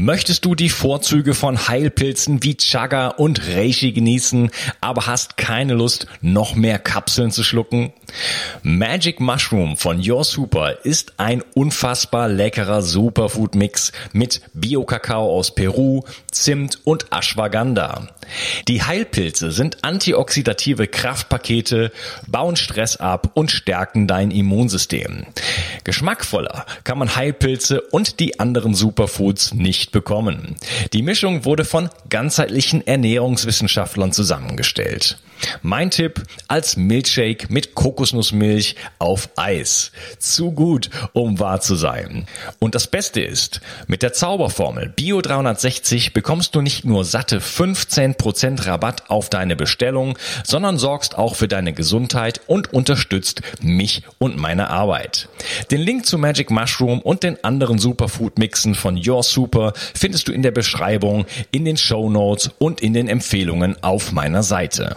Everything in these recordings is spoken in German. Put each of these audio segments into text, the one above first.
Möchtest du die Vorzüge von Heilpilzen wie Chaga und Reishi genießen, aber hast keine Lust, noch mehr Kapseln zu schlucken? Magic Mushroom von Your Super ist ein unfassbar leckerer Superfood-Mix mit Bio-Kakao aus Peru, Zimt und Ashwagandha. Die Heilpilze sind antioxidative Kraftpakete, bauen Stress ab und stärken dein Immunsystem. Geschmackvoller kann man Heilpilze und die anderen Superfoods nicht bekommen. Die Mischung wurde von ganzheitlichen Ernährungswissenschaftlern zusammengestellt. Mein Tipp als Milchshake mit Kokosnussmilch auf Eis. Zu gut, um wahr zu sein. Und das Beste ist, mit der Zauberformel Bio 360 bekommst du nicht nur satte 15% Rabatt auf deine Bestellung, sondern sorgst auch für deine Gesundheit und unterstützt mich und meine Arbeit. Den Link zu Magic Mushroom und den anderen Superfood Mixen von Your Super findest du in der Beschreibung, in den Show Notes und in den Empfehlungen auf meiner Seite.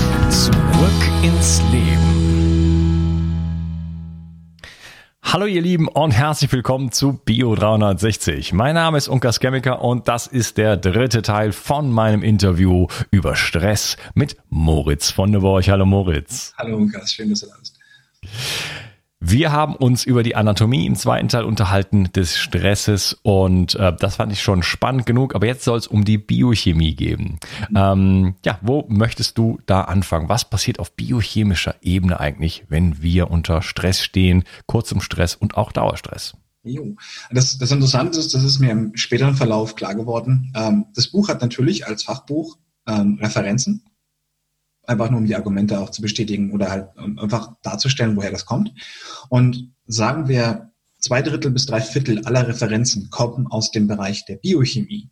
Zurück ins Leben. Hallo ihr Lieben und herzlich willkommen zu Bio 360. Mein Name ist Unkas Chemiker und das ist der dritte Teil von meinem Interview über Stress mit Moritz von der Borch. Hallo Moritz. Hallo Unkas, schön, dass du da bist. Wir haben uns über die Anatomie im zweiten Teil unterhalten des Stresses und äh, das fand ich schon spannend genug, aber jetzt soll es um die Biochemie gehen. Ähm, ja, wo möchtest du da anfangen? Was passiert auf biochemischer Ebene eigentlich, wenn wir unter Stress stehen, kurzem Stress und auch Dauerstress? Das, das Interessante ist, das ist mir im späteren Verlauf klar geworden. Ähm, das Buch hat natürlich als Fachbuch ähm, Referenzen, einfach nur um die Argumente auch zu bestätigen oder halt einfach darzustellen, woher das kommt. Und sagen wir, zwei Drittel bis drei Viertel aller Referenzen kommen aus dem Bereich der Biochemie.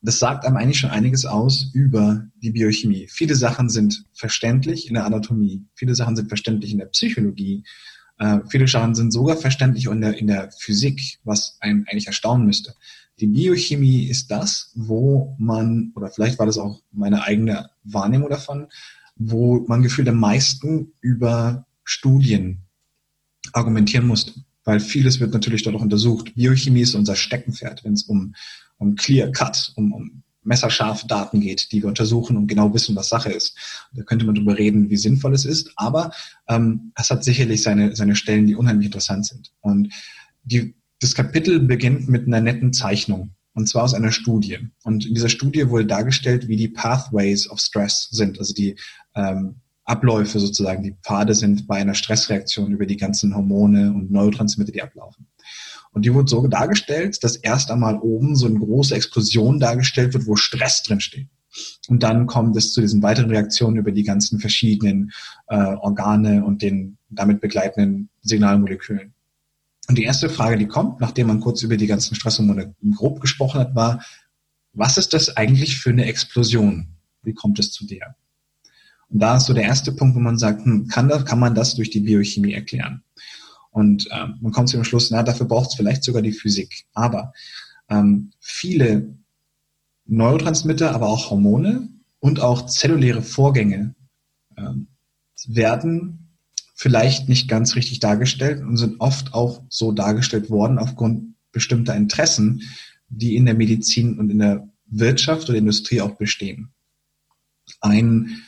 Und das sagt einem eigentlich schon einiges aus über die Biochemie. Viele Sachen sind verständlich in der Anatomie, viele Sachen sind verständlich in der Psychologie, äh, viele Sachen sind sogar verständlich in der, in der Physik, was einen eigentlich erstaunen müsste. Die Biochemie ist das, wo man, oder vielleicht war das auch meine eigene Wahrnehmung davon, wo man gefühlt am meisten über Studien argumentieren musste. Weil vieles wird natürlich dort auch untersucht. Biochemie ist unser Steckenpferd, wenn es um, um Clear Cut, um, um messerscharfe Daten geht, die wir untersuchen und genau wissen, was Sache ist. Da könnte man darüber reden, wie sinnvoll es ist, aber ähm, es hat sicherlich seine, seine Stellen, die unheimlich interessant sind. Und die, das Kapitel beginnt mit einer netten Zeichnung und zwar aus einer Studie. Und in dieser Studie wurde dargestellt, wie die Pathways of Stress sind, also die ähm, Abläufe sozusagen, die Pfade sind bei einer Stressreaktion über die ganzen Hormone und Neurotransmitter, die ablaufen. Und die wurde so dargestellt, dass erst einmal oben so eine große Explosion dargestellt wird, wo Stress drin steht. Und dann kommt es zu diesen weiteren Reaktionen über die ganzen verschiedenen äh, Organe und den damit begleitenden Signalmolekülen. Und die erste Frage, die kommt, nachdem man kurz über die ganzen Stresshormone grob gesprochen hat, war, was ist das eigentlich für eine Explosion? Wie kommt es zu der? Und da ist so der erste Punkt, wo man sagt, hm, kann, das, kann man das durch die Biochemie erklären? Und ähm, man kommt zu dem Schluss, na, dafür braucht es vielleicht sogar die Physik. Aber ähm, viele Neurotransmitter, aber auch Hormone und auch zelluläre Vorgänge ähm, werden vielleicht nicht ganz richtig dargestellt und sind oft auch so dargestellt worden aufgrund bestimmter Interessen, die in der Medizin und in der Wirtschaft oder Industrie auch bestehen. Ein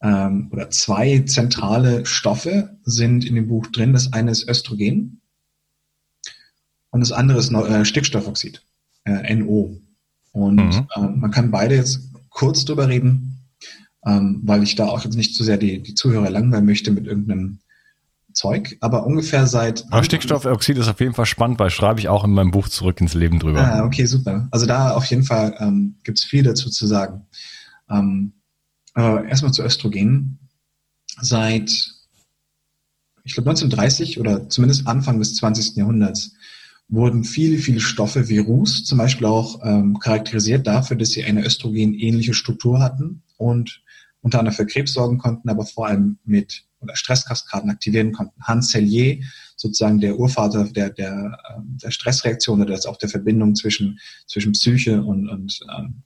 ähm, oder zwei zentrale Stoffe sind in dem Buch drin. Das eine ist Östrogen und das andere ist äh, Stickstoffoxid, äh, NO. Und mhm. ähm, man kann beide jetzt kurz drüber reden, ähm, weil ich da auch jetzt nicht zu sehr die, die Zuhörer langweilen möchte mit irgendeinem Zeug, aber ungefähr seit. Aber Stickstoffoxid ist auf jeden Fall spannend, weil schreibe ich auch in meinem Buch zurück ins Leben drüber. Ah, okay, super. Also da auf jeden Fall ähm, gibt es viel dazu zu sagen. Ähm, aber erstmal zu Östrogen. Seit, ich glaube 1930 oder zumindest Anfang des 20. Jahrhunderts wurden viele, viele Stoffe wie Ruß zum Beispiel auch ähm, charakterisiert dafür, dass sie eine östrogenähnliche Struktur hatten und unter anderem für Krebs sorgen konnten, aber vor allem mit oder Stresskaskaden aktivieren konnten. Hans Sellier, sozusagen der Urvater der, der, ähm, der Stressreaktion oder das auch der Verbindung zwischen, zwischen Psyche und, und ähm,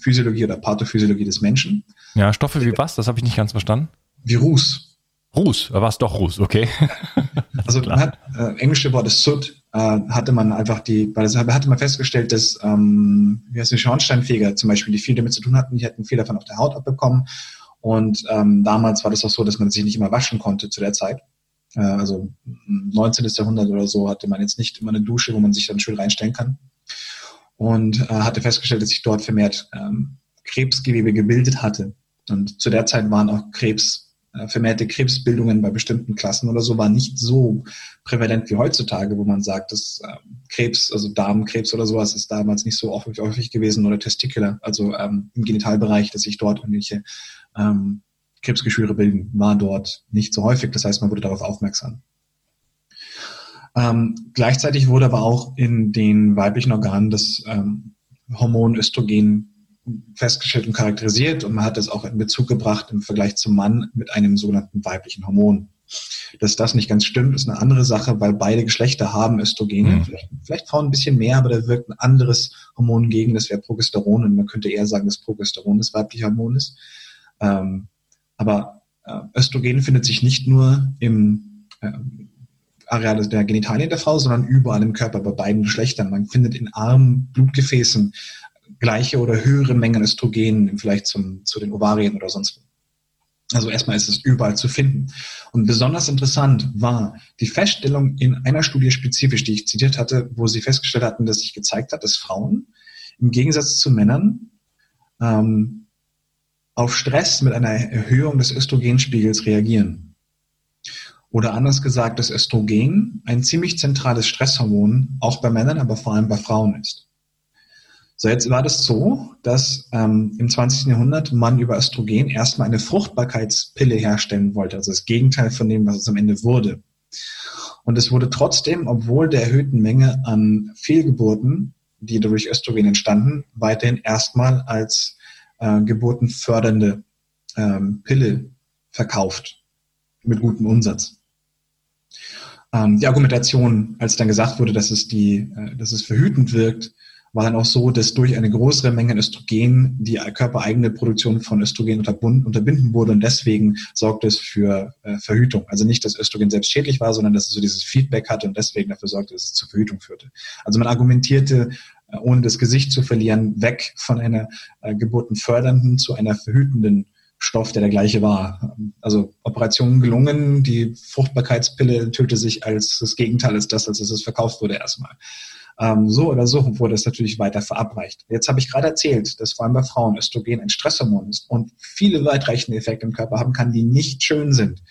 Physiologie oder Pathophysiologie des Menschen. Ja, Stoffe wie was? Das habe ich nicht ganz verstanden. Wie Ruß. Ruß, war es doch Ruß, okay. also man hat, äh, englische Wort ist Soot, äh, hatte man einfach die, weil das hatte man festgestellt, dass ähm, wie heißt die Schornsteinfeger zum Beispiel, die viel damit zu tun hatten, die hätten viel davon auf der Haut abbekommen. Und ähm, damals war das auch so, dass man sich nicht immer waschen konnte zu der Zeit. Äh, also 19. Jahrhundert oder so hatte man jetzt nicht immer eine Dusche, wo man sich dann schön reinstellen kann und äh, hatte festgestellt, dass sich dort vermehrt ähm, Krebsgewebe gebildet hatte. Und zu der Zeit waren auch Krebs, vermehrte Krebsbildungen bei bestimmten Klassen oder so, waren nicht so prävalent wie heutzutage, wo man sagt, dass äh, Krebs, also Darmkrebs oder sowas, ist damals nicht so häufig, häufig gewesen oder Testicular, also ähm, im Genitalbereich, dass sich dort irgendwelche ähm, Krebsgeschwüre bilden, war dort nicht so häufig. Das heißt, man wurde darauf aufmerksam. Ähm, gleichzeitig wurde aber auch in den weiblichen Organen das ähm, Hormon Östrogen festgestellt und charakterisiert und man hat das auch in Bezug gebracht im Vergleich zum Mann mit einem sogenannten weiblichen Hormon. Dass das nicht ganz stimmt, ist eine andere Sache, weil beide Geschlechter haben Östrogene. Mhm. Vielleicht, vielleicht Frauen ein bisschen mehr, aber da wirkt ein anderes Hormon gegen, das wäre Progesteron und man könnte eher sagen, dass Progesteron das weibliche Hormon ist. Ähm, aber äh, Östrogen findet sich nicht nur im ähm, Areal der Genitalien der Frau, sondern überall im Körper bei beiden Geschlechtern. Man findet in Armen, Blutgefäßen gleiche oder höhere Mengen Östrogen vielleicht zum, zu den Ovarien oder sonst wo. Also erstmal ist es überall zu finden. Und besonders interessant war die Feststellung in einer Studie spezifisch, die ich zitiert hatte, wo sie festgestellt hatten, dass sich gezeigt hat, dass Frauen im Gegensatz zu Männern ähm, auf Stress mit einer Erhöhung des Östrogenspiegels reagieren. Oder anders gesagt, dass Östrogen ein ziemlich zentrales Stresshormon auch bei Männern, aber vor allem bei Frauen ist. So, jetzt war das so, dass ähm, im 20. Jahrhundert man über Östrogen erstmal eine Fruchtbarkeitspille herstellen wollte, also das Gegenteil von dem, was es am Ende wurde. Und es wurde trotzdem, obwohl der erhöhten Menge an Fehlgeburten, die durch Östrogen entstanden, weiterhin erstmal als äh, geburtenfördernde ähm, Pille verkauft mit gutem Umsatz. Ähm, die Argumentation, als dann gesagt wurde, dass es die, äh, dass es verhütend wirkt, war dann auch so, dass durch eine größere Menge an Östrogen die körpereigene Produktion von Östrogen unterbinden wurde und deswegen sorgte es für äh, Verhütung. Also nicht, dass Östrogen selbst schädlich war, sondern dass es so dieses Feedback hatte und deswegen dafür sorgte, dass es zur Verhütung führte. Also man argumentierte, äh, ohne das Gesicht zu verlieren, weg von einer äh, geburtenfördernden zu einer verhütenden Stoff, der der gleiche war. Also Operation gelungen, die Fruchtbarkeitspille töte sich als das Gegenteil ist das, als es verkauft wurde erstmal. Ähm, so oder so wurde es natürlich weiter verabreicht. Jetzt habe ich gerade erzählt, dass vor allem bei Frauen Östrogen ein Stresshormon ist und viele weitreichende Effekte im Körper haben kann, die nicht schön sind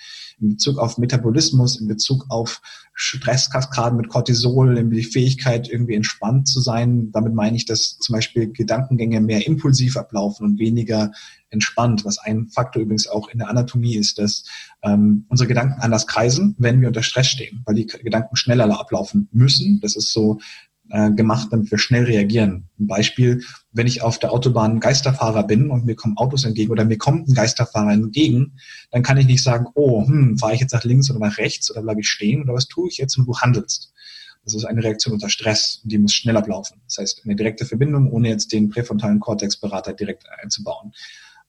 in Bezug auf Metabolismus, in Bezug auf Stresskaskaden mit Cortisol, in die Fähigkeit, irgendwie entspannt zu sein. Damit meine ich, dass zum Beispiel Gedankengänge mehr impulsiv ablaufen und weniger entspannt, was ein Faktor übrigens auch in der Anatomie ist, dass ähm, unsere Gedanken anders kreisen, wenn wir unter Stress stehen, weil die Gedanken schneller ablaufen müssen. Das ist so äh, gemacht, damit wir schnell reagieren. Ein Beispiel, wenn ich auf der Autobahn Geisterfahrer bin und mir kommen Autos entgegen oder mir kommt ein Geisterfahrer entgegen, dann kann ich nicht sagen, oh, hm, fahre ich jetzt nach links oder nach rechts oder bleibe ich stehen oder was tue ich jetzt und du handelst. Das ist eine Reaktion unter Stress und die muss schnell ablaufen. Das heißt, eine direkte Verbindung, ohne jetzt den präfrontalen Cortex-Berater direkt einzubauen.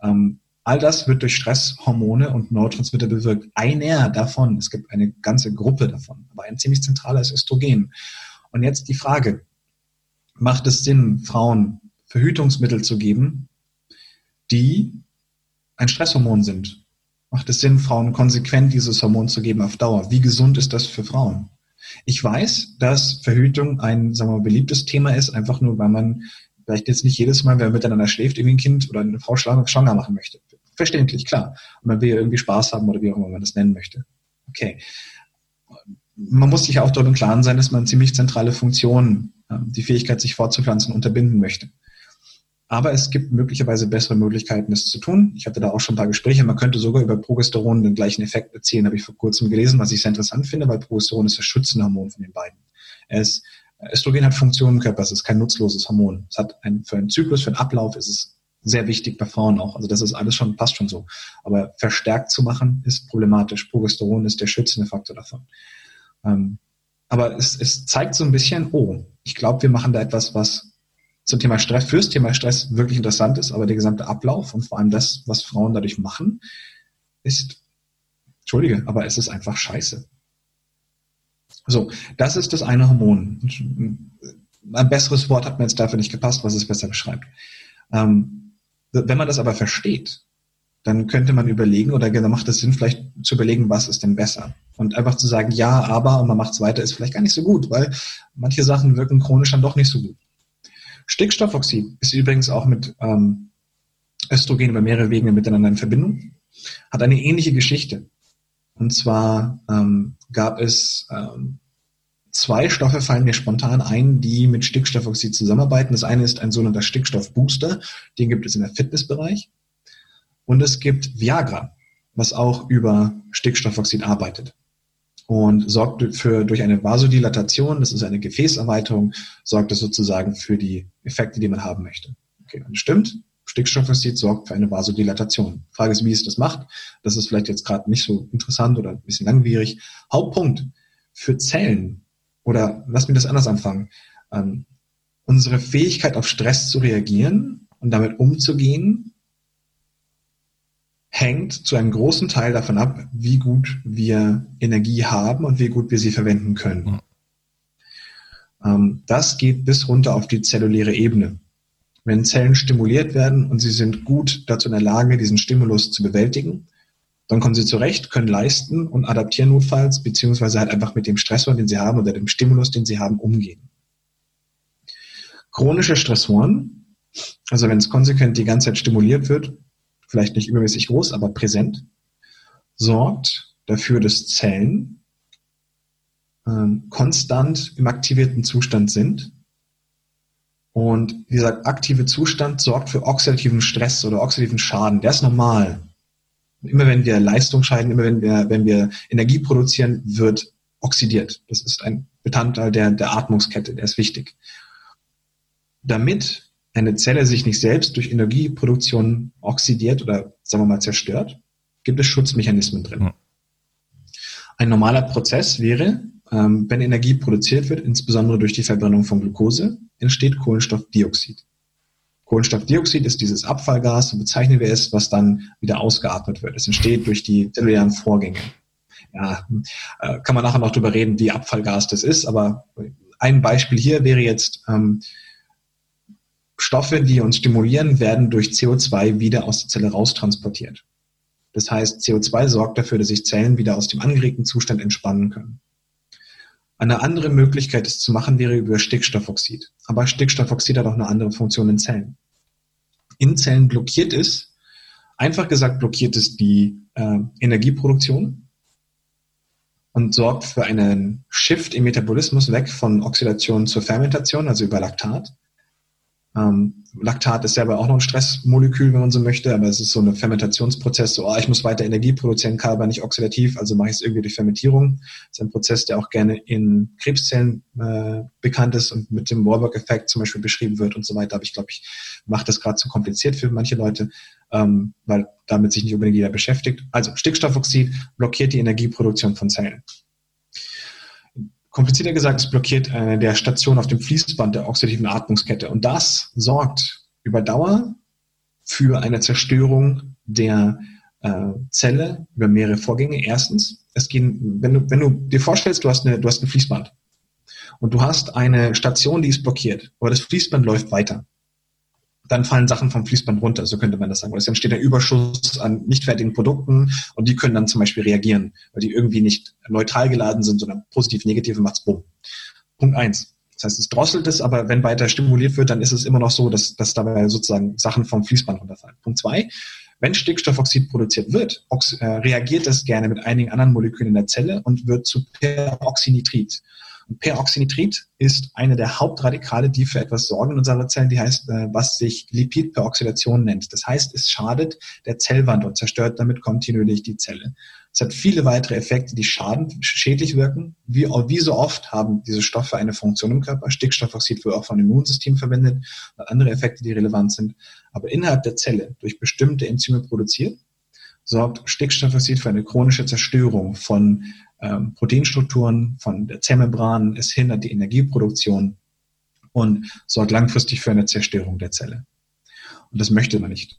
Ähm, all das wird durch Stresshormone und Neurotransmitter bewirkt. Einer davon, es gibt eine ganze Gruppe davon, aber ein ziemlich zentraler ist Östrogen. Und jetzt die Frage, macht es Sinn, Frauen Verhütungsmittel zu geben, die ein Stresshormon sind? Macht es Sinn, Frauen konsequent dieses Hormon zu geben auf Dauer? Wie gesund ist das für Frauen? Ich weiß, dass Verhütung ein, sagen wir mal, beliebtes Thema ist, einfach nur, weil man vielleicht jetzt nicht jedes Mal, wenn man miteinander schläft, irgendwie ein Kind oder eine Frau schwanger machen möchte. Verständlich, klar. Und man will ja irgendwie Spaß haben oder wie auch immer man das nennen möchte. Okay man muss sich auch darüber im Klaren sein, dass man ziemlich zentrale Funktionen, ähm, die Fähigkeit, sich fortzupflanzen, unterbinden möchte. Aber es gibt möglicherweise bessere Möglichkeiten, das zu tun. Ich hatte da auch schon ein paar Gespräche. Man könnte sogar über Progesteron den gleichen Effekt erzielen, habe ich vor kurzem gelesen, was ich sehr interessant finde, weil Progesteron ist das schützende Hormon von den beiden. Es, Östrogen hat Funktionen im Körper, es ist kein nutzloses Hormon. Es hat ein, für einen Zyklus, für einen Ablauf ist es sehr wichtig bei Frauen auch. Also das ist alles schon, passt schon so. Aber verstärkt zu machen ist problematisch. Progesteron ist der schützende Faktor davon. Ähm, aber es, es zeigt so ein bisschen, oh, ich glaube, wir machen da etwas, was zum Thema Stress, fürs Thema Stress wirklich interessant ist, aber der gesamte Ablauf und vor allem das, was Frauen dadurch machen, ist, entschuldige, aber es ist einfach scheiße. So, das ist das eine Hormon. Ein besseres Wort hat mir jetzt dafür nicht gepasst, was es besser beschreibt. Ähm, wenn man das aber versteht, dann könnte man überlegen oder dann macht es Sinn, vielleicht zu überlegen, was ist denn besser. Und einfach zu sagen, ja, aber und man macht es weiter, ist vielleicht gar nicht so gut, weil manche Sachen wirken chronisch dann doch nicht so gut. Stickstoffoxid ist übrigens auch mit ähm, Östrogen über mehrere Wege miteinander in Verbindung, hat eine ähnliche Geschichte. Und zwar ähm, gab es ähm, zwei Stoffe, fallen mir spontan ein, die mit Stickstoffoxid zusammenarbeiten. Das eine ist ein sogenannter Stickstoffbooster, den gibt es in der Fitnessbereich. Und es gibt Viagra, was auch über Stickstoffoxid arbeitet und sorgt für, durch eine Vasodilatation, das ist eine Gefäßerweiterung, sorgt es sozusagen für die Effekte, die man haben möchte. Okay, und stimmt, Stickstoffoxid sorgt für eine Vasodilatation. Frage ist, wie es das macht. Das ist vielleicht jetzt gerade nicht so interessant oder ein bisschen langwierig. Hauptpunkt für Zellen oder lass mich das anders anfangen. Ähm, unsere Fähigkeit auf Stress zu reagieren und damit umzugehen, hängt zu einem großen Teil davon ab, wie gut wir Energie haben und wie gut wir sie verwenden können. Mhm. das geht bis runter auf die zelluläre Ebene. Wenn Zellen stimuliert werden und sie sind gut dazu in der Lage, diesen Stimulus zu bewältigen, dann kommen sie zurecht, können leisten und adaptieren notfalls, beziehungsweise halt einfach mit dem Stressor, den sie haben oder dem Stimulus, den sie haben, umgehen. Chronische Stressoren, also wenn es konsequent die ganze Zeit stimuliert wird, vielleicht nicht übermäßig groß, aber präsent, sorgt dafür, dass Zellen ähm, konstant im aktivierten Zustand sind. Und dieser aktive Zustand sorgt für oxidativen Stress oder oxidativen Schaden. Der ist normal. Immer wenn wir Leistung scheiden, immer wenn wir, wenn wir Energie produzieren, wird oxidiert. Das ist ein Bestandteil der, der Atmungskette, der ist wichtig. Damit eine Zelle sich nicht selbst durch Energieproduktion oxidiert oder sagen wir mal zerstört, gibt es Schutzmechanismen drin. Ein normaler Prozess wäre, ähm, wenn Energie produziert wird, insbesondere durch die Verbrennung von Glucose, entsteht Kohlenstoffdioxid. Kohlenstoffdioxid ist dieses Abfallgas, so bezeichnen wir es, was dann wieder ausgeatmet wird. Es entsteht durch die zellulären Vorgänge. Ja, äh, kann man nachher noch drüber reden, wie Abfallgas das ist, aber ein Beispiel hier wäre jetzt, ähm, Stoffe, die uns stimulieren, werden durch CO2 wieder aus der Zelle raustransportiert. Das heißt, CO2 sorgt dafür, dass sich Zellen wieder aus dem angeregten Zustand entspannen können. Eine andere Möglichkeit, es zu machen, wäre über Stickstoffoxid. Aber Stickstoffoxid hat auch eine andere Funktion in Zellen. In Zellen blockiert es, einfach gesagt blockiert es die äh, Energieproduktion und sorgt für einen Shift im Metabolismus weg von Oxidation zur Fermentation, also über Laktat. Ähm, Laktat ist selber auch noch ein Stressmolekül, wenn man so möchte, aber es ist so ein Fermentationsprozess, so, oh, ich muss weiter Energie produzieren, kann aber nicht oxidativ, also mache ich es irgendwie durch Fermentierung. Das ist ein Prozess, der auch gerne in Krebszellen äh, bekannt ist und mit dem Warburg-Effekt zum Beispiel beschrieben wird und so weiter. Aber ich glaube, ich mache das gerade zu kompliziert für manche Leute, ähm, weil damit sich nicht unbedingt jeder beschäftigt. Also Stickstoffoxid blockiert die Energieproduktion von Zellen. Komplizierter gesagt, es blockiert eine der Station auf dem Fließband der oxidativen Atmungskette. Und das sorgt über Dauer für eine Zerstörung der äh, Zelle über mehrere Vorgänge. Erstens, es gehen, wenn du, wenn du dir vorstellst, du hast, eine, du hast ein Fließband und du hast eine Station, die ist blockiert, aber das Fließband läuft weiter dann fallen Sachen vom Fließband runter, so könnte man das sagen. es entsteht ein Überschuss an nicht fertigen Produkten und die können dann zum Beispiel reagieren, weil die irgendwie nicht neutral geladen sind, sondern positiv, negativ und macht's bumm. Punkt eins. Das heißt, es drosselt es, aber wenn weiter stimuliert wird, dann ist es immer noch so, dass, dass dabei sozusagen Sachen vom Fließband runterfallen. Punkt zwei. Wenn Stickstoffoxid produziert wird, äh, reagiert es gerne mit einigen anderen Molekülen in der Zelle und wird zu Peroxynitrit. Peroxynitrit ist eine der Hauptradikale, die für etwas sorgen in unserer Zellen, die heißt, äh, was sich Lipidperoxidation nennt. Das heißt, es schadet der Zellwand und zerstört damit kontinuierlich die Zelle. Es hat viele weitere Effekte, die schaden, schädlich wirken. Wie, wie so oft haben diese Stoffe eine Funktion im Körper. Stickstoffoxid wird auch vom Immunsystem verwendet und andere Effekte, die relevant sind. Aber innerhalb der Zelle durch bestimmte Enzyme produziert, sorgt Stickstoffoxid für eine chronische Zerstörung von ähm, Proteinstrukturen von der Zellmembran, es hindert die Energieproduktion und sorgt langfristig für eine Zerstörung der Zelle. Und das möchte man nicht.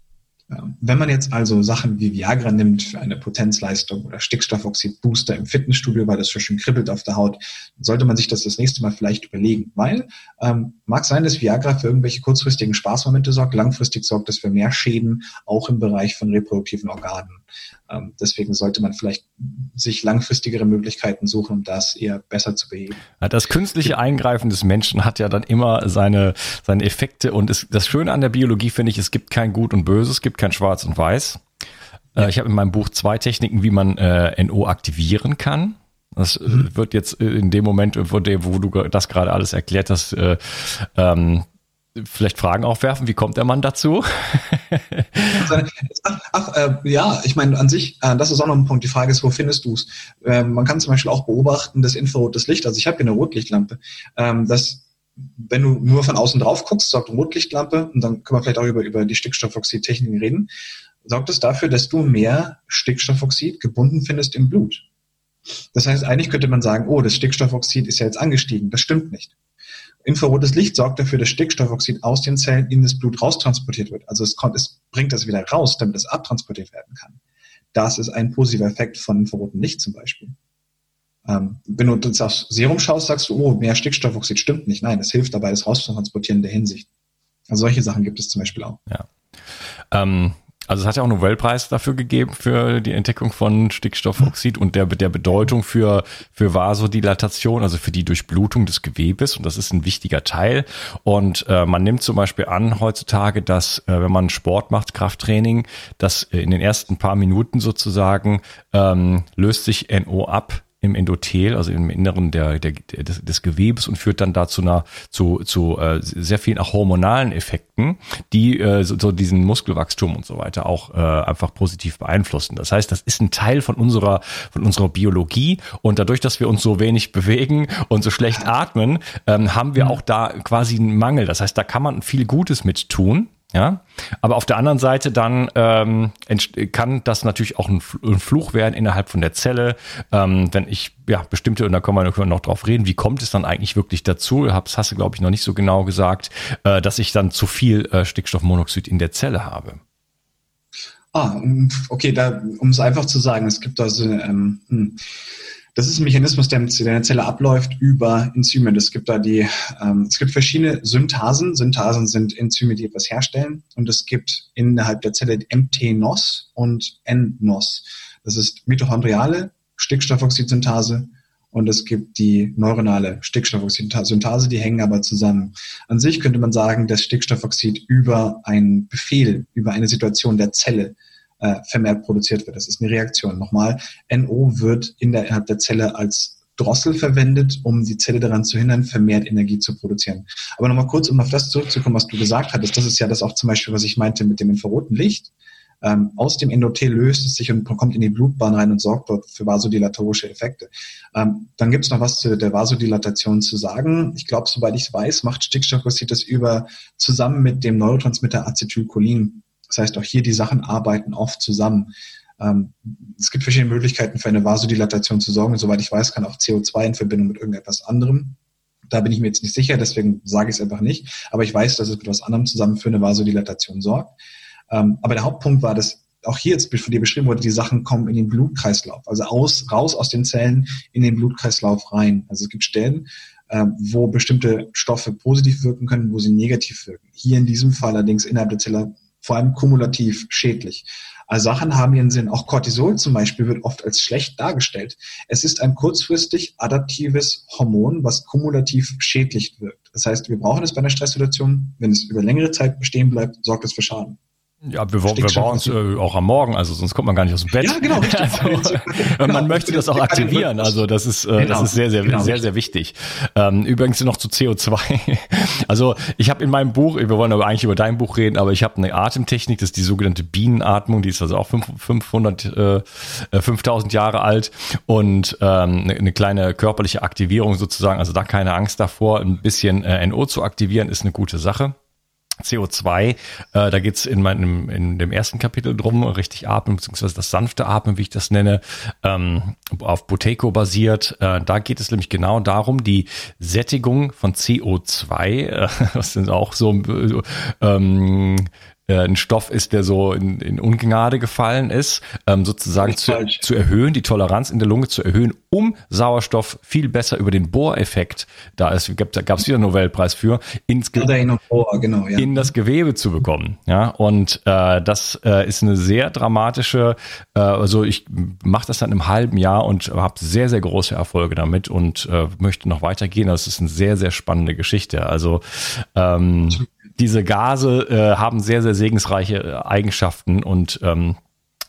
Wenn man jetzt also Sachen wie Viagra nimmt für eine Potenzleistung oder Stickstoffoxid-Booster im Fitnessstudio, weil das so schön kribbelt auf der Haut, sollte man sich das das nächste Mal vielleicht überlegen, weil ähm, mag sein, dass Viagra für irgendwelche kurzfristigen Spaßmomente sorgt, langfristig sorgt es für mehr Schäden, auch im Bereich von reproduktiven Organen. Ähm, deswegen sollte man vielleicht sich langfristigere Möglichkeiten suchen, um das eher besser zu beheben. Das künstliche Eingreifen des Menschen hat ja dann immer seine, seine Effekte und es, das Schöne an der Biologie finde ich, es gibt kein Gut und Böse, es gibt kein Schwarz und Weiß. Äh, ja. Ich habe in meinem Buch zwei Techniken, wie man äh, NO aktivieren kann. Das äh, mhm. wird jetzt in dem Moment, wo, wo du das gerade alles erklärt hast, äh, ähm, vielleicht Fragen aufwerfen. Wie kommt der Mann dazu? ach, äh, ja, ich meine, an sich, äh, das ist auch noch ein Punkt. Die Frage ist, wo findest du es? Äh, man kann zum Beispiel auch beobachten, das infrarotes Licht. Also ich habe hier eine Rotlichtlampe. Ähm, das wenn du nur von außen drauf guckst, sorgt Rotlichtlampe, und dann können wir vielleicht auch über, über die Stickstoffoxid-Techniken reden, sorgt es dafür, dass du mehr Stickstoffoxid gebunden findest im Blut. Das heißt, eigentlich könnte man sagen, oh, das Stickstoffoxid ist ja jetzt angestiegen. Das stimmt nicht. Infrarotes Licht sorgt dafür, dass Stickstoffoxid aus den Zellen in das Blut raustransportiert wird. Also es, kommt, es bringt das wieder raus, damit es abtransportiert werden kann. Das ist ein positiver Effekt von infrarotem Licht zum Beispiel. Ähm, wenn du jetzt aufs Serum schaust, sagst du, oh, mehr Stickstoffoxid stimmt nicht. Nein, es hilft dabei, das rauszutransportieren in der Hinsicht. Also solche Sachen gibt es zum Beispiel auch. Ja. Ähm, also es hat ja auch einen Nobelpreis dafür gegeben für die Entdeckung von Stickstoffoxid und der, der Bedeutung für, für Vasodilatation, also für die Durchblutung des Gewebes. Und das ist ein wichtiger Teil. Und äh, man nimmt zum Beispiel an heutzutage, dass äh, wenn man Sport macht, Krafttraining, dass in den ersten paar Minuten sozusagen ähm, löst sich NO ab im Endothel, also im Inneren der, der, des, des Gewebes und führt dann dazu einer, zu, zu äh, sehr vielen auch hormonalen Effekten, die äh, so, so diesen Muskelwachstum und so weiter auch äh, einfach positiv beeinflussen. Das heißt, das ist ein Teil von unserer, von unserer Biologie und dadurch, dass wir uns so wenig bewegen und so schlecht atmen, ähm, haben wir auch da quasi einen Mangel. Das heißt, da kann man viel Gutes mit tun. Ja, aber auf der anderen Seite dann ähm, kann das natürlich auch ein, Fluch werden innerhalb von der Zelle, ähm, wenn ich ja bestimmte und da können wir noch drauf reden, wie kommt es dann eigentlich wirklich dazu? Das hast du glaube ich noch nicht so genau gesagt, äh, dass ich dann zu viel äh, Stickstoffmonoxid in der Zelle habe. Ah, okay, da um es einfach zu sagen, es gibt also ähm, hm das ist ein Mechanismus, der in der Zelle abläuft über Enzyme. Es gibt da die, ähm, es gibt verschiedene Synthasen. Synthasen sind Enzyme, die etwas herstellen. Und es gibt innerhalb der Zelle MT-NOS und N-NOS. Das ist mitochondriale Stickstoffoxidsynthase und es gibt die neuronale Stickstoffoxid-Synthase, die hängen aber zusammen. An sich könnte man sagen, dass Stickstoffoxid über einen Befehl, über eine Situation der Zelle äh, vermehrt produziert wird. Das ist eine Reaktion. Nochmal, NO wird in der, innerhalb der Zelle als Drossel verwendet, um die Zelle daran zu hindern, vermehrt Energie zu produzieren. Aber nochmal kurz, um auf das zurückzukommen, was du gesagt hattest. Das ist ja das auch zum Beispiel, was ich meinte mit dem infraroten Licht. Ähm, aus dem Endothel löst es sich und kommt in die Blutbahn rein und sorgt dort für vasodilatorische Effekte. Ähm, dann gibt es noch was zu der Vasodilatation zu sagen. Ich glaube, soweit ich weiß, macht Stickstoffoxid das über zusammen mit dem Neurotransmitter Acetylcholin. Das heißt, auch hier die Sachen arbeiten oft zusammen. Ähm, es gibt verschiedene Möglichkeiten für eine Vasodilatation zu sorgen. Soweit ich weiß, kann auch CO2 in Verbindung mit irgendetwas anderem. Da bin ich mir jetzt nicht sicher, deswegen sage ich es einfach nicht. Aber ich weiß, dass es mit etwas anderem zusammen für eine Vasodilatation sorgt. Ähm, aber der Hauptpunkt war, dass auch hier jetzt von dir beschrieben wurde, die Sachen kommen in den Blutkreislauf, also aus, raus aus den Zellen in den Blutkreislauf rein. Also es gibt Stellen, äh, wo bestimmte Stoffe positiv wirken können, wo sie negativ wirken. Hier in diesem Fall allerdings innerhalb der Zelle vor allem kumulativ schädlich. Also Sachen haben ihren Sinn. Auch Cortisol zum Beispiel wird oft als schlecht dargestellt. Es ist ein kurzfristig adaptives Hormon, was kumulativ schädlich wirkt. Das heißt, wir brauchen es bei einer Stresssituation. Wenn es über längere Zeit bestehen bleibt, sorgt es für Schaden. Ja, wir, wir bauen uns äh, auch am Morgen, also sonst kommt man gar nicht aus dem Bett. Ja, genau. also, man genau. möchte das auch aktivieren, also das ist, äh, genau. das ist sehr, sehr, genau. sehr, sehr wichtig. Ähm, übrigens noch zu CO2. Also ich habe in meinem Buch, wir wollen aber eigentlich über dein Buch reden, aber ich habe eine Atemtechnik, das ist die sogenannte Bienenatmung, die ist also auch 500, äh, 5000 Jahre alt und ähm, eine kleine körperliche Aktivierung sozusagen, also da keine Angst davor, ein bisschen äh, NO zu aktivieren, ist eine gute Sache. CO2, äh, da geht's in meinem in dem ersten Kapitel drum, richtig atmen, beziehungsweise das sanfte Atmen, wie ich das nenne, ähm, auf Buteco basiert. Äh, da geht es nämlich genau darum, die Sättigung von CO2, äh, was sind auch so ähm, äh, ein Stoff ist, der so in, in Ungnade gefallen ist, ähm, sozusagen zu, zu erhöhen, die Toleranz in der Lunge zu erhöhen, um Sauerstoff viel besser über den Bohreffekt, da ist, da gab es wieder einen Nobelpreis für, ins Ge Bohr, genau, ja. in das Gewebe zu bekommen. Ja, und äh, das äh, ist eine sehr dramatische, äh, also ich mache das dann im halben Jahr und habe sehr, sehr große Erfolge damit und äh, möchte noch weitergehen. Das ist eine sehr, sehr spannende Geschichte. Also ähm, diese Gase äh, haben sehr, sehr segensreiche äh, Eigenschaften und ähm,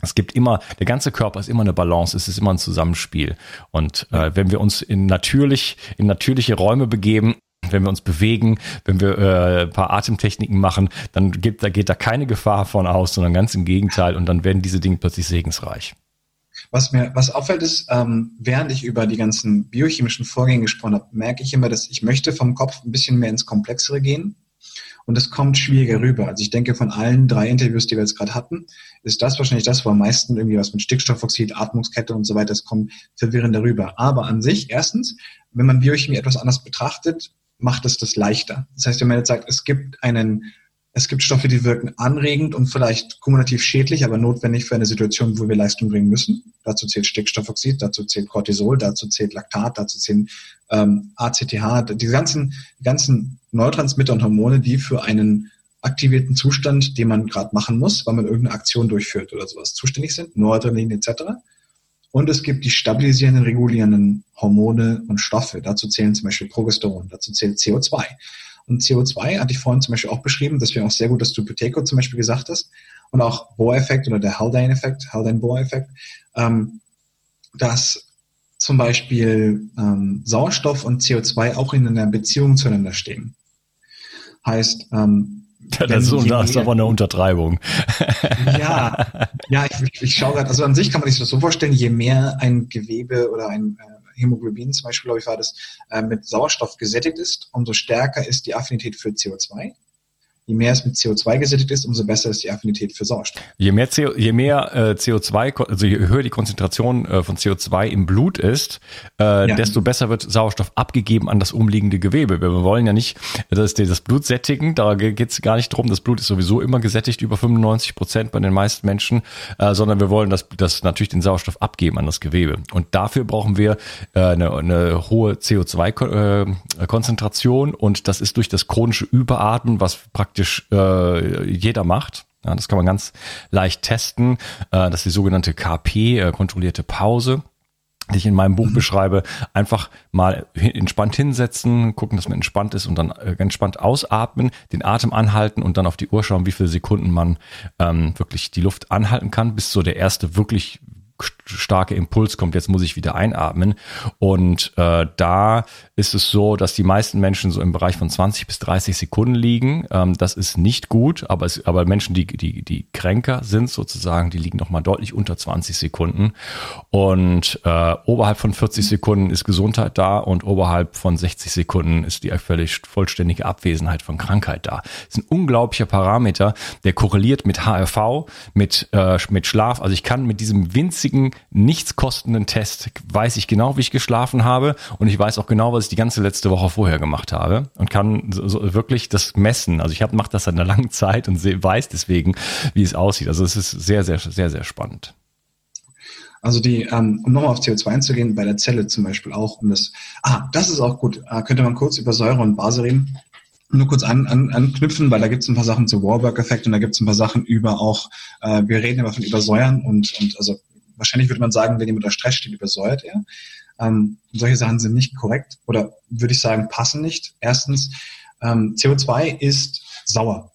es gibt immer, der ganze Körper ist immer eine Balance, es ist immer ein Zusammenspiel. Und äh, wenn wir uns in natürlich, in natürliche Räume begeben, wenn wir uns bewegen, wenn wir äh, ein paar Atemtechniken machen, dann gibt, da geht da keine Gefahr von aus, sondern ganz im Gegenteil. Und dann werden diese Dinge plötzlich segensreich. Was mir, was auffällt ist, ähm, während ich über die ganzen biochemischen Vorgänge gesprochen habe, merke ich immer, dass ich möchte vom Kopf ein bisschen mehr ins Komplexere gehen. Und es kommt schwieriger rüber. Also ich denke, von allen drei Interviews, die wir jetzt gerade hatten, ist das wahrscheinlich das, wo am meisten irgendwie was mit Stickstoffoxid, Atmungskette und so weiter, es kommt verwirrender rüber. Aber an sich, erstens, wenn man Biochemie etwas anders betrachtet, macht es das leichter. Das heißt, wenn man jetzt sagt, es gibt einen es gibt Stoffe, die wirken anregend und vielleicht kumulativ schädlich, aber notwendig für eine Situation, wo wir Leistung bringen müssen. Dazu zählt Stickstoffoxid, dazu zählt Cortisol, dazu zählt Laktat, dazu zählen ähm, ACTH, die ganzen, die ganzen Neurotransmitter und Hormone, die für einen aktivierten Zustand, den man gerade machen muss, weil man irgendeine Aktion durchführt oder sowas, zuständig sind, Noradrenalin etc. Und es gibt die stabilisierenden, regulierenden Hormone und Stoffe. Dazu zählen zum Beispiel Progesteron, dazu zählt CO2. Und CO2 hatte ich vorhin zum Beispiel auch beschrieben, das wäre auch sehr gut, dass du Buteco zum Beispiel gesagt hast. Und auch Bohr-Effekt oder der Haldane-Effekt, Haldane-Bohr-Effekt, ähm, dass zum Beispiel ähm, Sauerstoff und CO2 auch in einer Beziehung zueinander stehen. Heißt, ähm, ja, das, ist, das ist aber eine Untertreibung. Ja, ja, ich, ich, ich schaue gerade, also an sich kann man sich das so vorstellen, je mehr ein Gewebe oder ein äh, Hämoglobin zum Beispiel, glaube ich, war das, äh, mit Sauerstoff gesättigt ist, umso stärker ist die Affinität für CO2 je mehr es mit CO2 gesättigt ist, umso besser ist die Affinität für Sauerstoff. Je mehr, CO, je mehr äh, CO2, also je höher die Konzentration äh, von CO2 im Blut ist, äh, ja. desto besser wird Sauerstoff abgegeben an das umliegende Gewebe. Wir wollen ja nicht das, das Blut sättigen, da geht es gar nicht drum. Das Blut ist sowieso immer gesättigt, über 95 Prozent bei den meisten Menschen, äh, sondern wir wollen das, das natürlich den Sauerstoff abgeben an das Gewebe. Und dafür brauchen wir äh, eine, eine hohe CO2-Konzentration äh, und das ist durch das chronische Überatmen, was praktisch praktisch äh, jeder macht. Ja, das kann man ganz leicht testen. Äh, das ist die sogenannte KP, äh, kontrollierte Pause. die ich in meinem Buch mhm. beschreibe, einfach mal entspannt hinsetzen, gucken, dass man entspannt ist und dann äh, entspannt ausatmen, den Atem anhalten und dann auf die Uhr schauen, wie viele Sekunden man ähm, wirklich die Luft anhalten kann, bis so der erste wirklich starke Impuls kommt, jetzt muss ich wieder einatmen. Und äh, da ist es so, dass die meisten Menschen so im Bereich von 20 bis 30 Sekunden liegen. Ähm, das ist nicht gut, aber, es, aber Menschen, die, die, die kränker sind sozusagen, die liegen nochmal deutlich unter 20 Sekunden. Und äh, oberhalb von 40 Sekunden ist Gesundheit da und oberhalb von 60 Sekunden ist die völlig vollständige Abwesenheit von Krankheit da. Das ist ein unglaublicher Parameter, der korreliert mit HRV, mit, äh, mit Schlaf. Also ich kann mit diesem winzigen, nichts kostenden Test, weiß ich genau, wie ich geschlafen habe und ich weiß auch genau, was ich die ganze letzte Woche vorher gemacht habe und kann so, so wirklich das messen. Also ich habe mache das seit einer langen Zeit und seh, weiß deswegen, wie es aussieht. Also es ist sehr, sehr, sehr, sehr spannend. Also die, ähm, um nochmal auf CO2 einzugehen, bei der Zelle zum Beispiel auch, um das, ah, das ist auch gut. Äh, könnte man kurz über Säure und Base reden? Nur kurz an, an, anknüpfen, weil da gibt es ein paar Sachen zu Warburg-Effekt und da gibt es ein paar Sachen über auch, äh, wir reden immer von Übersäuern und, und also wahrscheinlich würde man sagen, wenn jemand unter Stress steht, übersäuert er. Ähm, solche Sachen sind nicht korrekt oder würde ich sagen, passen nicht. Erstens, ähm, CO2 ist sauer,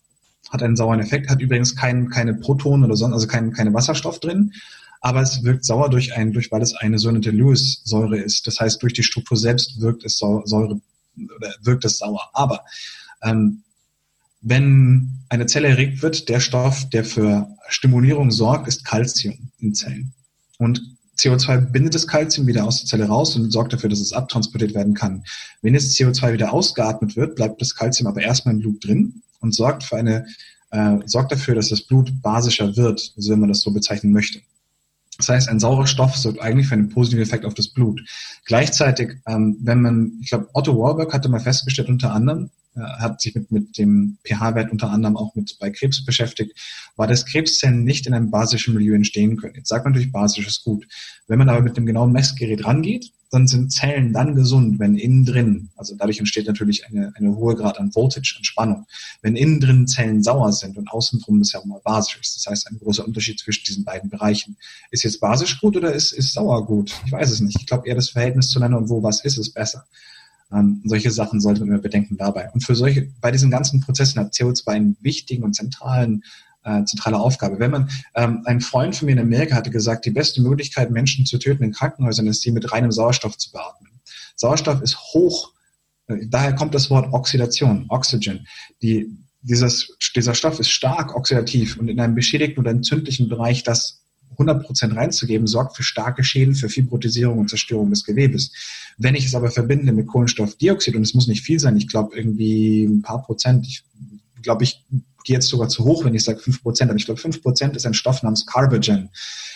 hat einen sauren Effekt, hat übrigens kein, keine Protonen oder sonst, also kein, keine Wasserstoff drin, aber es wirkt sauer durch ein, durch, weil es eine sogenannte Lewis-Säure ist. Das heißt, durch die Struktur selbst wirkt es Säure, oder wirkt es sauer. Aber ähm, wenn eine Zelle erregt wird, der Stoff, der für Stimulierung sorgt, ist Calcium in Zellen. Und CO2 bindet das Kalzium wieder aus der Zelle raus und sorgt dafür, dass es abtransportiert werden kann. Wenn jetzt CO2 wieder ausgeatmet wird, bleibt das Kalzium aber erstmal im Blut drin und sorgt für eine, äh, sorgt dafür, dass das Blut basischer wird, also wenn man das so bezeichnen möchte. Das heißt, ein saurer Stoff sorgt eigentlich für einen positiven Effekt auf das Blut. Gleichzeitig, ähm, wenn man, ich glaube, Otto Warburg hatte mal festgestellt unter anderem, hat sich mit, mit dem pH-Wert unter anderem auch mit bei Krebs beschäftigt, war, dass Krebszellen nicht in einem basischen Milieu entstehen können. Jetzt sagt man natürlich, basisch ist gut. Wenn man aber mit dem genauen Messgerät rangeht, dann sind Zellen dann gesund, wenn innen drin, also dadurch entsteht natürlich eine, eine hohe Grad an Voltage, an Spannung, wenn innen drin Zellen sauer sind und außen drum ist ja auch mal basisch ist. Das heißt, ein großer Unterschied zwischen diesen beiden Bereichen. Ist jetzt basisch gut oder ist, ist sauer gut? Ich weiß es nicht. Ich glaube eher das Verhältnis zueinander und wo was ist, ist besser. Ähm, solche Sachen sollte man immer bedenken dabei. Und für solche, bei diesen ganzen Prozessen hat CO2 einen wichtigen und zentralen äh, zentrale Aufgabe. Wenn man, ähm, ein Freund von mir in Amerika hatte gesagt, die beste Möglichkeit, Menschen zu töten in Krankenhäusern, ist, sie mit reinem Sauerstoff zu beatmen. Sauerstoff ist hoch, äh, daher kommt das Wort Oxidation, Oxygen. Die, dieses, dieser Stoff ist stark oxidativ und in einem beschädigten oder entzündlichen Bereich das 100% reinzugeben, sorgt für starke Schäden, für Fibrotisierung und Zerstörung des Gewebes. Wenn ich es aber verbinde mit Kohlenstoffdioxid, und es muss nicht viel sein, ich glaube irgendwie ein paar Prozent, ich glaube, ich gehe jetzt sogar zu hoch, wenn ich sage 5%, aber ich glaube 5% ist ein Stoff namens Carbogen.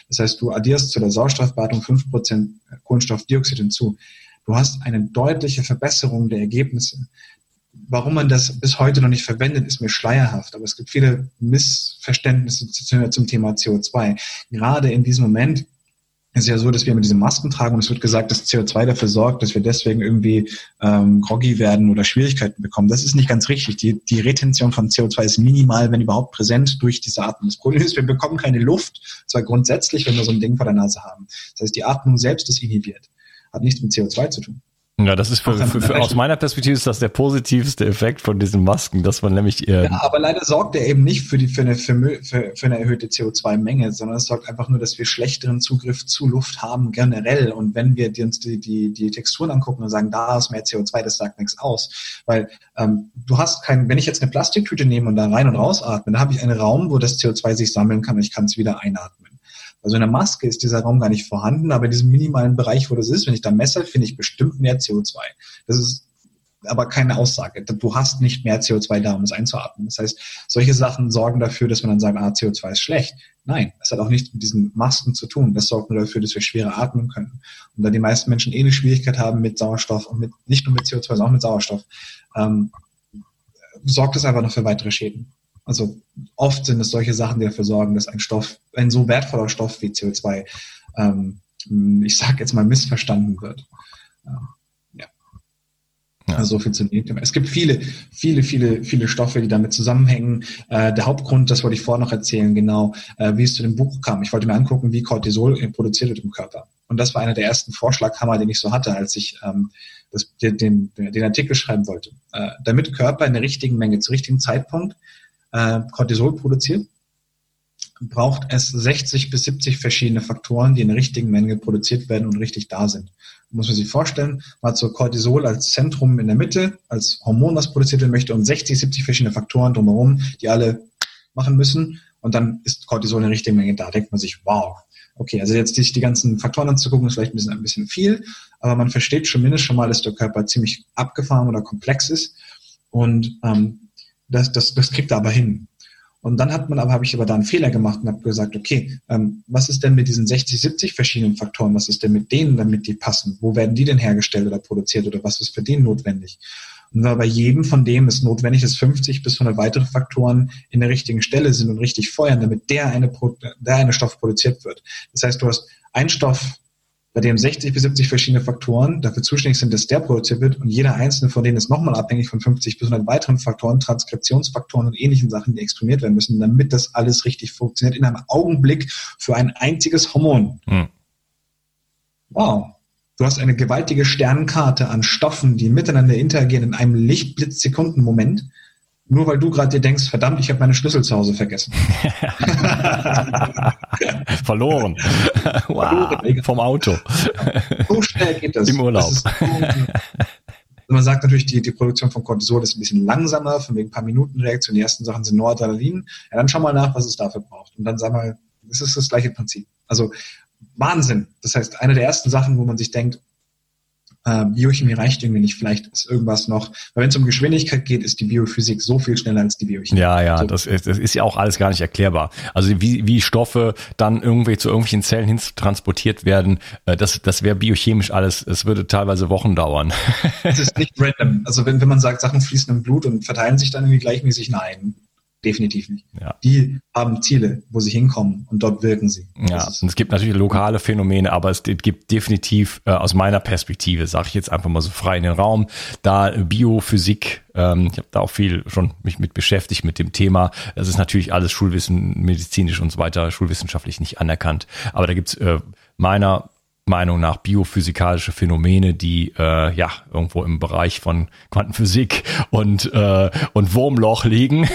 Das heißt, du addierst zu der Sauerstoffbeatmung 5% Kohlenstoffdioxid hinzu. Du hast eine deutliche Verbesserung der Ergebnisse. Warum man das bis heute noch nicht verwendet, ist mir schleierhaft. Aber es gibt viele Missverständnisse zum Thema CO2. Gerade in diesem Moment ist ja so, dass wir mit diese Masken tragen und es wird gesagt, dass CO2 dafür sorgt, dass wir deswegen irgendwie ähm, groggy werden oder Schwierigkeiten bekommen. Das ist nicht ganz richtig. Die, die Retention von CO2 ist minimal, wenn überhaupt präsent durch diese Atmung. Das Problem ist, wir bekommen keine Luft, zwar grundsätzlich, wenn wir so ein Ding vor der Nase haben. Das heißt, die Atmung selbst ist inhibiert. Hat nichts mit CO2 zu tun. Ja, das ist für, für, für, aus meiner Perspektive ist das der positivste Effekt von diesen Masken, dass man nämlich eher. Ja, aber leider sorgt er eben nicht für die für eine für, für, für eine erhöhte CO2-Menge, sondern es sorgt einfach nur, dass wir schlechteren Zugriff zu Luft haben generell. Und wenn wir uns die, die, die Texturen angucken und sagen, da ist mehr CO2, das sagt nichts aus, weil ähm, du hast kein, wenn ich jetzt eine Plastiktüte nehme und da rein und rausatme, dann habe ich einen Raum, wo das CO2 sich sammeln kann und ich kann es wieder einatmen. Also in der Maske ist dieser Raum gar nicht vorhanden, aber in diesem minimalen Bereich, wo das ist, wenn ich da messe, finde ich bestimmt mehr CO2. Das ist aber keine Aussage. Du hast nicht mehr CO2 da, um es einzuatmen. Das heißt, solche Sachen sorgen dafür, dass man dann sagt, ah, CO2 ist schlecht. Nein, das hat auch nichts mit diesen Masken zu tun. Das sorgt nur dafür, dass wir schwerer atmen können. Und da die meisten Menschen eh eine Schwierigkeit haben mit Sauerstoff und mit, nicht nur mit CO2, sondern auch mit Sauerstoff, ähm, sorgt es einfach noch für weitere Schäden. Also oft sind es solche Sachen, die dafür sorgen, dass ein Stoff, ein so wertvoller Stoff wie CO2, ähm, ich sage jetzt mal, missverstanden wird. Ähm, ja. ja. Also so viel zu dem Thema. Es gibt viele, viele, viele, viele Stoffe, die damit zusammenhängen. Äh, der Hauptgrund, das wollte ich vorher noch erzählen, genau, äh, wie es zu dem Buch kam. Ich wollte mir angucken, wie Cortisol produziert wird im Körper. Und das war einer der ersten Vorschlaghammer, den ich so hatte, als ich ähm, das, den, den, den Artikel schreiben wollte. Äh, damit Körper in der richtigen Menge, zu richtigen Zeitpunkt äh, Cortisol produziert, braucht es 60 bis 70 verschiedene Faktoren, die in der richtigen Menge produziert werden und richtig da sind. Muss man sich vorstellen, man hat so Cortisol als Zentrum in der Mitte, als Hormon, was produziert werden möchte, und 60, 70 verschiedene Faktoren drumherum, die alle machen müssen. Und dann ist Cortisol in der richtigen Menge da. Denkt man sich, wow, okay, also jetzt sich die ganzen Faktoren anzugucken, ist vielleicht ein bisschen, ein bisschen viel, aber man versteht zumindest schon mal, dass der Körper ziemlich abgefahren oder komplex ist. Und ähm, das, das, das kriegt er aber hin. Und dann hat man aber, habe ich aber da einen Fehler gemacht und habe gesagt, okay, ähm, was ist denn mit diesen 60, 70 verschiedenen Faktoren? Was ist denn mit denen, damit die passen? Wo werden die denn hergestellt oder produziert oder was ist für den notwendig? Und bei jedem von dem ist notwendig, dass 50 bis 100 weitere Faktoren in der richtigen Stelle sind und richtig feuern, damit der eine, der eine Stoff produziert wird. Das heißt, du hast einen Stoff, bei dem 60 bis 70 verschiedene Faktoren dafür zuständig sind, dass der produziert wird und jeder einzelne von denen ist nochmal abhängig von 50 bis 100 weiteren Faktoren, Transkriptionsfaktoren und ähnlichen Sachen, die exprimiert werden müssen, damit das alles richtig funktioniert in einem Augenblick für ein einziges Hormon. Hm. Wow. Du hast eine gewaltige Sternkarte an Stoffen, die miteinander interagieren in einem Lichtblitzsekundenmoment nur weil du gerade dir denkst, verdammt, ich habe meine Schlüssel zu Hause vergessen. Verloren. wow. Vom Auto. So schnell geht das. Im Urlaub. Das man sagt natürlich, die, die Produktion von Cortisol ist ein bisschen langsamer, von wegen ein paar Minuten Reaktion. Die ersten Sachen sind Noradrenalin. Ja, dann schau mal nach, was es dafür braucht. Und dann sag mal, das ist das gleiche Prinzip. Also Wahnsinn. Das heißt, eine der ersten Sachen, wo man sich denkt, äh, Biochemie reicht irgendwie nicht, vielleicht ist irgendwas noch, weil wenn es um Geschwindigkeit geht, ist die Biophysik so viel schneller als die Biochemie. Ja, ja, so. das, ist, das ist ja auch alles gar nicht erklärbar. Also wie, wie Stoffe dann irgendwie zu irgendwelchen Zellen hin transportiert werden, äh, das, das wäre biochemisch alles, es würde teilweise Wochen dauern. Es ist nicht random. Also wenn, wenn man sagt, Sachen fließen im Blut und verteilen sich dann irgendwie gleichmäßig, nein definitiv nicht. Ja. Die haben Ziele, wo sie hinkommen und dort wirken sie. Ja, und es gibt natürlich lokale Phänomene, aber es gibt definitiv äh, aus meiner Perspektive, sage ich jetzt einfach mal so frei in den Raum, da Biophysik, ähm, ich habe da auch viel schon mich mit beschäftigt mit dem Thema. Das ist natürlich alles Schulwissen, medizinisch und so weiter, schulwissenschaftlich nicht anerkannt. Aber da gibt's äh, meiner Meinung nach biophysikalische Phänomene, die äh, ja irgendwo im Bereich von Quantenphysik und äh, und Wurmloch liegen.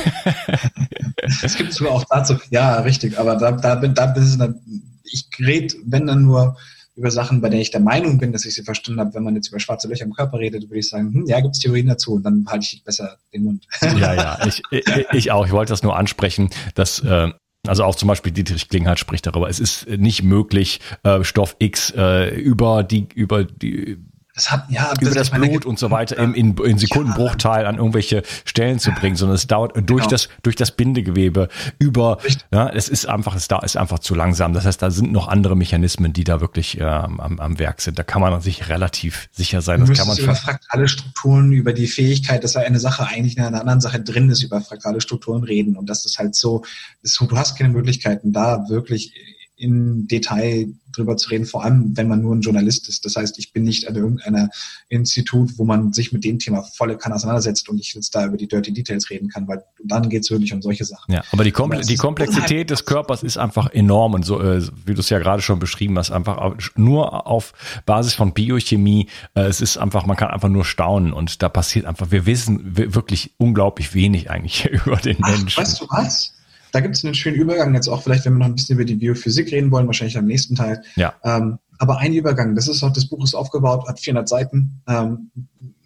es gibt sogar auch dazu, ja, richtig, aber da, da bin, da bin ich rede, wenn dann nur über Sachen, bei denen ich der Meinung bin, dass ich sie verstanden habe. Wenn man jetzt über schwarze Löcher im Körper redet, würde ich sagen, hm, ja, gibt es Theorien dazu und dann halte ich besser den Mund. Ja, ja, ich, ich, ich auch. Ich wollte das nur ansprechen, dass äh, also auch zum Beispiel Dietrich Klinghardt spricht darüber. Es ist nicht möglich, äh, Stoff X äh, über die über die das hat, ja, über das, das Blut und so weiter ja. in, in, Sekundenbruchteil an irgendwelche Stellen zu bringen, sondern es dauert durch genau. das durch das Bindegewebe über. Ja, es ist einfach es da ist einfach zu langsam. Das heißt, da sind noch andere Mechanismen, die da wirklich äh, am, am Werk sind. Da kann man sich relativ sicher sein. Das kann man über fraktale Strukturen, über die Fähigkeit, dass eine Sache eigentlich in einer anderen Sache drin ist, über fraktale Strukturen reden. Und das ist halt so, ist du hast keine Möglichkeiten, da wirklich in Detail drüber zu reden, vor allem wenn man nur ein Journalist ist. Das heißt, ich bin nicht an irgendeiner Institut, wo man sich mit dem Thema volle Kanne auseinandersetzt und ich jetzt da über die Dirty Details reden kann, weil dann geht es wirklich um solche Sachen. Ja, aber die, Kom aber die Komplexität des Körpers ist einfach enorm und so, äh, wie du es ja gerade schon beschrieben hast, einfach nur auf Basis von Biochemie. Äh, es ist einfach, man kann einfach nur staunen und da passiert einfach, wir wissen wirklich unglaublich wenig eigentlich über den Ach, Menschen. Weißt du was? Da gibt es einen schönen Übergang jetzt auch, vielleicht, wenn wir noch ein bisschen über die Biophysik reden wollen, wahrscheinlich am nächsten Teil. Ja. Ähm, aber ein Übergang, das ist auch, das Buch ist aufgebaut, hat 400 Seiten, ähm,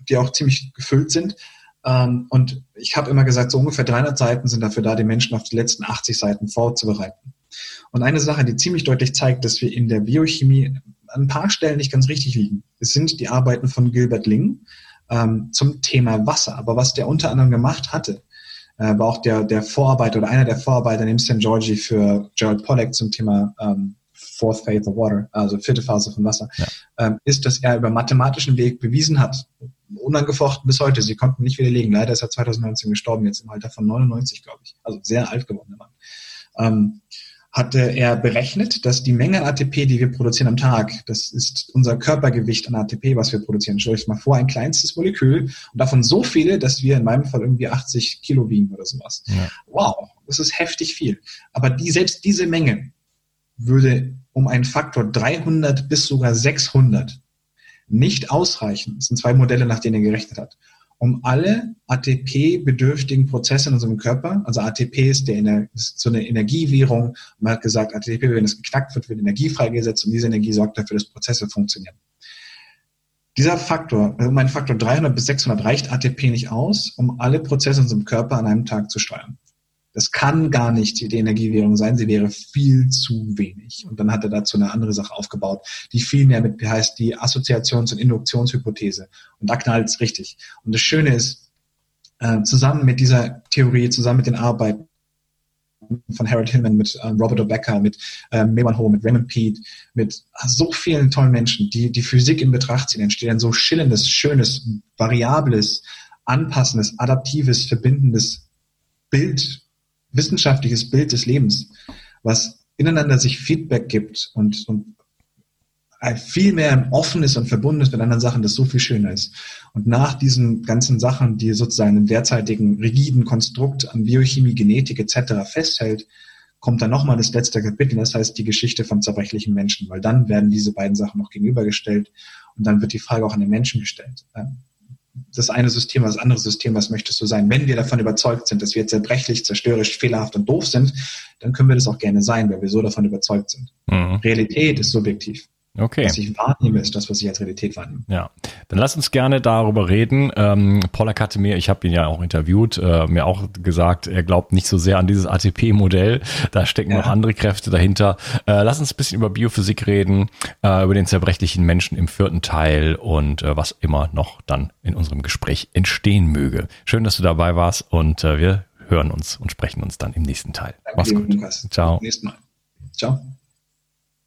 die auch ziemlich gefüllt sind. Ähm, und ich habe immer gesagt, so ungefähr 300 Seiten sind dafür da, die Menschen auf die letzten 80 Seiten vorzubereiten. Und eine Sache, die ziemlich deutlich zeigt, dass wir in der Biochemie an ein paar Stellen nicht ganz richtig liegen, es sind die Arbeiten von Gilbert Ling ähm, zum Thema Wasser. Aber was der unter anderem gemacht hatte, äh, war auch der, der Vorarbeiter oder einer der Vorarbeiter neben St. Georgie für Gerald Pollack zum Thema ähm, Fourth Phase of Water, also vierte Phase von Wasser, ja. ähm, ist, dass er über mathematischen Weg bewiesen hat, unangefochten bis heute, sie konnten nicht widerlegen, leider ist er 2019 gestorben, jetzt im Alter von 99, glaube ich, also sehr alt geworden, Mann. Ähm, hatte er berechnet, dass die Menge an ATP, die wir produzieren am Tag, das ist unser Körpergewicht an ATP, was wir produzieren. Stell euch mal vor, ein kleinstes Molekül und davon so viele, dass wir in meinem Fall irgendwie 80 Kilo wiegen oder sowas. Ja. Wow, das ist heftig viel. Aber die, selbst diese Menge würde um einen Faktor 300 bis sogar 600 nicht ausreichen. Das sind zwei Modelle, nach denen er gerechnet hat um alle ATP-bedürftigen Prozesse in unserem Körper, also ATP ist, der, ist so eine Energiewährung, man hat gesagt, ATP, wenn es geknackt wird, wird Energie freigesetzt und diese Energie sorgt dafür, dass Prozesse funktionieren. Dieser Faktor, also mein Faktor 300 bis 600 reicht ATP nicht aus, um alle Prozesse in unserem Körper an einem Tag zu steuern. Das kann gar nicht die Energiewährung sein, sie wäre viel zu wenig. Und dann hat er dazu eine andere Sache aufgebaut, die viel mehr mit heißt die Assoziations- und Induktionshypothese. Und da knallt es richtig. Und das Schöne ist, äh, zusammen mit dieser Theorie, zusammen mit den Arbeiten von Harold Hillman, mit äh, Robert O'Becker, mit äh, Mewan Ho, mit Raymond Pete, mit so vielen tollen Menschen, die die Physik in Betracht ziehen, entsteht ein so schillerndes, schönes, variables, anpassendes, adaptives, verbindendes Bild wissenschaftliches Bild des Lebens, was ineinander sich Feedback gibt und, und viel mehr offen ist und verbunden ist mit anderen Sachen, das so viel schöner ist. Und nach diesen ganzen Sachen, die sozusagen im derzeitigen rigiden Konstrukt an Biochemie, Genetik etc. festhält, kommt dann nochmal das letzte Kapitel, das heißt die Geschichte von zerbrechlichen Menschen, weil dann werden diese beiden Sachen noch gegenübergestellt und dann wird die Frage auch an den Menschen gestellt das eine System das andere System, was möchtest du sein? Wenn wir davon überzeugt sind, dass wir zerbrechlich, zerstörerisch, fehlerhaft und doof sind, dann können wir das auch gerne sein, weil wir so davon überzeugt sind. Mhm. Realität ist subjektiv. Okay. Was ich wahrnehme, ist das, was ich als Realität wahrnehme. Ja, dann lass uns gerne darüber reden. Ähm, Pollack hatte mir, ich habe ihn ja auch interviewt, äh, mir auch gesagt, er glaubt nicht so sehr an dieses ATP-Modell. Da stecken ja. noch andere Kräfte dahinter. Äh, lass uns ein bisschen über Biophysik reden, äh, über den zerbrechlichen Menschen im vierten Teil und äh, was immer noch dann in unserem Gespräch entstehen möge. Schön, dass du dabei warst und äh, wir hören uns und sprechen uns dann im nächsten Teil. Danke, Mach's gut. Lukas. Ciao. Nächsten Mal. Ciao.